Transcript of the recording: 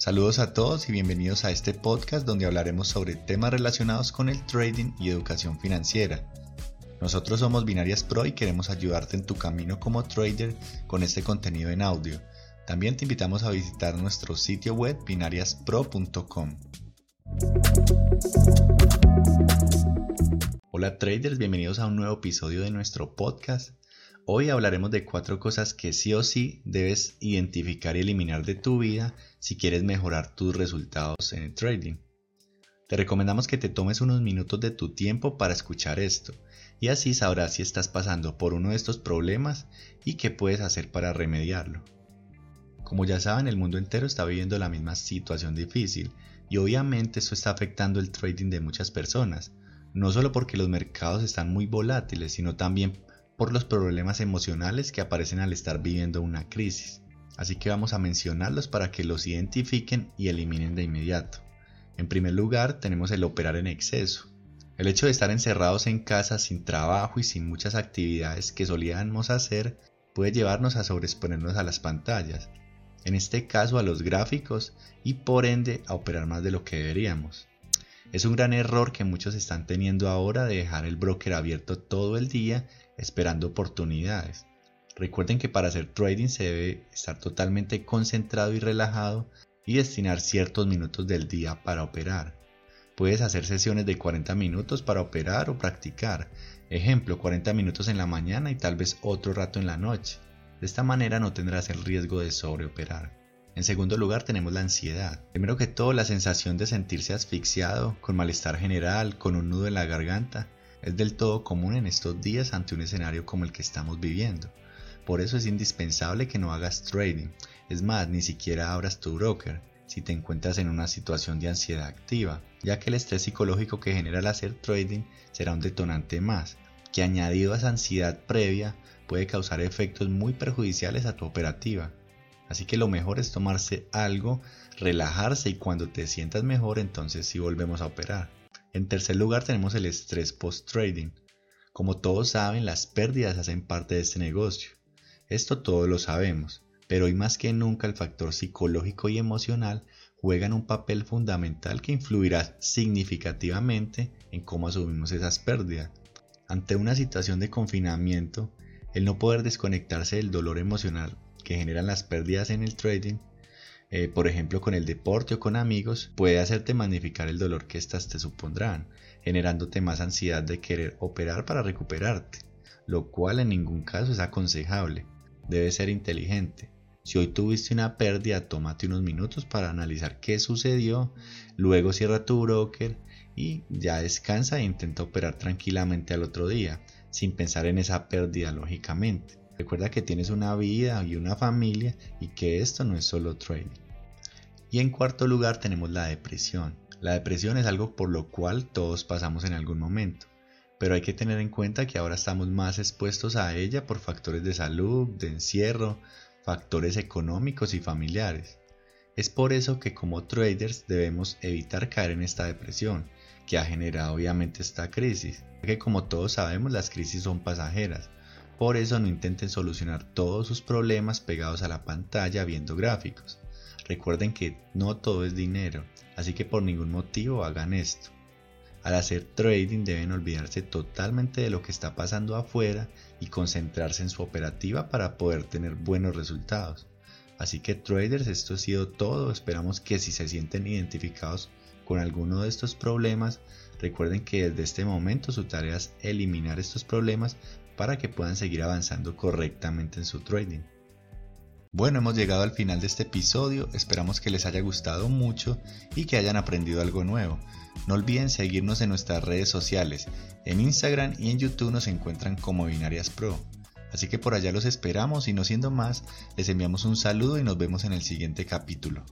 Saludos a todos y bienvenidos a este podcast donde hablaremos sobre temas relacionados con el trading y educación financiera. Nosotros somos Binarias Pro y queremos ayudarte en tu camino como trader con este contenido en audio. También te invitamos a visitar nuestro sitio web binariaspro.com. Hola traders, bienvenidos a un nuevo episodio de nuestro podcast. Hoy hablaremos de cuatro cosas que sí o sí debes identificar y eliminar de tu vida si quieres mejorar tus resultados en el trading. Te recomendamos que te tomes unos minutos de tu tiempo para escuchar esto y así sabrás si estás pasando por uno de estos problemas y qué puedes hacer para remediarlo. Como ya saben, el mundo entero está viviendo la misma situación difícil y obviamente esto está afectando el trading de muchas personas, no solo porque los mercados están muy volátiles, sino también por los problemas emocionales que aparecen al estar viviendo una crisis. Así que vamos a mencionarlos para que los identifiquen y eliminen de inmediato. En primer lugar, tenemos el operar en exceso. El hecho de estar encerrados en casa sin trabajo y sin muchas actividades que solíamos hacer puede llevarnos a sobreexponernos a las pantallas, en este caso a los gráficos y por ende a operar más de lo que deberíamos. Es un gran error que muchos están teniendo ahora de dejar el broker abierto todo el día esperando oportunidades. Recuerden que para hacer trading se debe estar totalmente concentrado y relajado y destinar ciertos minutos del día para operar. Puedes hacer sesiones de 40 minutos para operar o practicar. Ejemplo, 40 minutos en la mañana y tal vez otro rato en la noche. De esta manera no tendrás el riesgo de sobreoperar. En segundo lugar tenemos la ansiedad. Primero que todo la sensación de sentirse asfixiado, con malestar general, con un nudo en la garganta es del todo común en estos días ante un escenario como el que estamos viviendo. Por eso es indispensable que no hagas trading. Es más, ni siquiera abras tu broker si te encuentras en una situación de ansiedad activa, ya que el estrés psicológico que genera el hacer trading será un detonante más, que añadido a esa ansiedad previa puede causar efectos muy perjudiciales a tu operativa. Así que lo mejor es tomarse algo, relajarse y cuando te sientas mejor entonces sí volvemos a operar. En tercer lugar tenemos el estrés post-trading. Como todos saben, las pérdidas hacen parte de este negocio. Esto todos lo sabemos, pero hoy más que nunca el factor psicológico y emocional juegan un papel fundamental que influirá significativamente en cómo asumimos esas pérdidas. Ante una situación de confinamiento, el no poder desconectarse del dolor emocional que generan las pérdidas en el trading eh, por ejemplo con el deporte o con amigos, puede hacerte magnificar el dolor que éstas te supondrán, generándote más ansiedad de querer operar para recuperarte, lo cual en ningún caso es aconsejable. Debes ser inteligente. Si hoy tuviste una pérdida, tómate unos minutos para analizar qué sucedió, luego cierra tu broker y ya descansa e intenta operar tranquilamente al otro día, sin pensar en esa pérdida lógicamente. Recuerda que tienes una vida y una familia y que esto no es solo trading. Y en cuarto lugar tenemos la depresión. La depresión es algo por lo cual todos pasamos en algún momento, pero hay que tener en cuenta que ahora estamos más expuestos a ella por factores de salud, de encierro, factores económicos y familiares. Es por eso que como traders debemos evitar caer en esta depresión, que ha generado obviamente esta crisis, que como todos sabemos las crisis son pasajeras, por eso no intenten solucionar todos sus problemas pegados a la pantalla viendo gráficos. Recuerden que no todo es dinero, así que por ningún motivo hagan esto. Al hacer trading deben olvidarse totalmente de lo que está pasando afuera y concentrarse en su operativa para poder tener buenos resultados. Así que traders, esto ha sido todo. Esperamos que si se sienten identificados con alguno de estos problemas, recuerden que desde este momento su tarea es eliminar estos problemas para que puedan seguir avanzando correctamente en su trading. Bueno, hemos llegado al final de este episodio, esperamos que les haya gustado mucho y que hayan aprendido algo nuevo. No olviden seguirnos en nuestras redes sociales, en Instagram y en YouTube nos encuentran como Binarias Pro. Así que por allá los esperamos y no siendo más, les enviamos un saludo y nos vemos en el siguiente capítulo.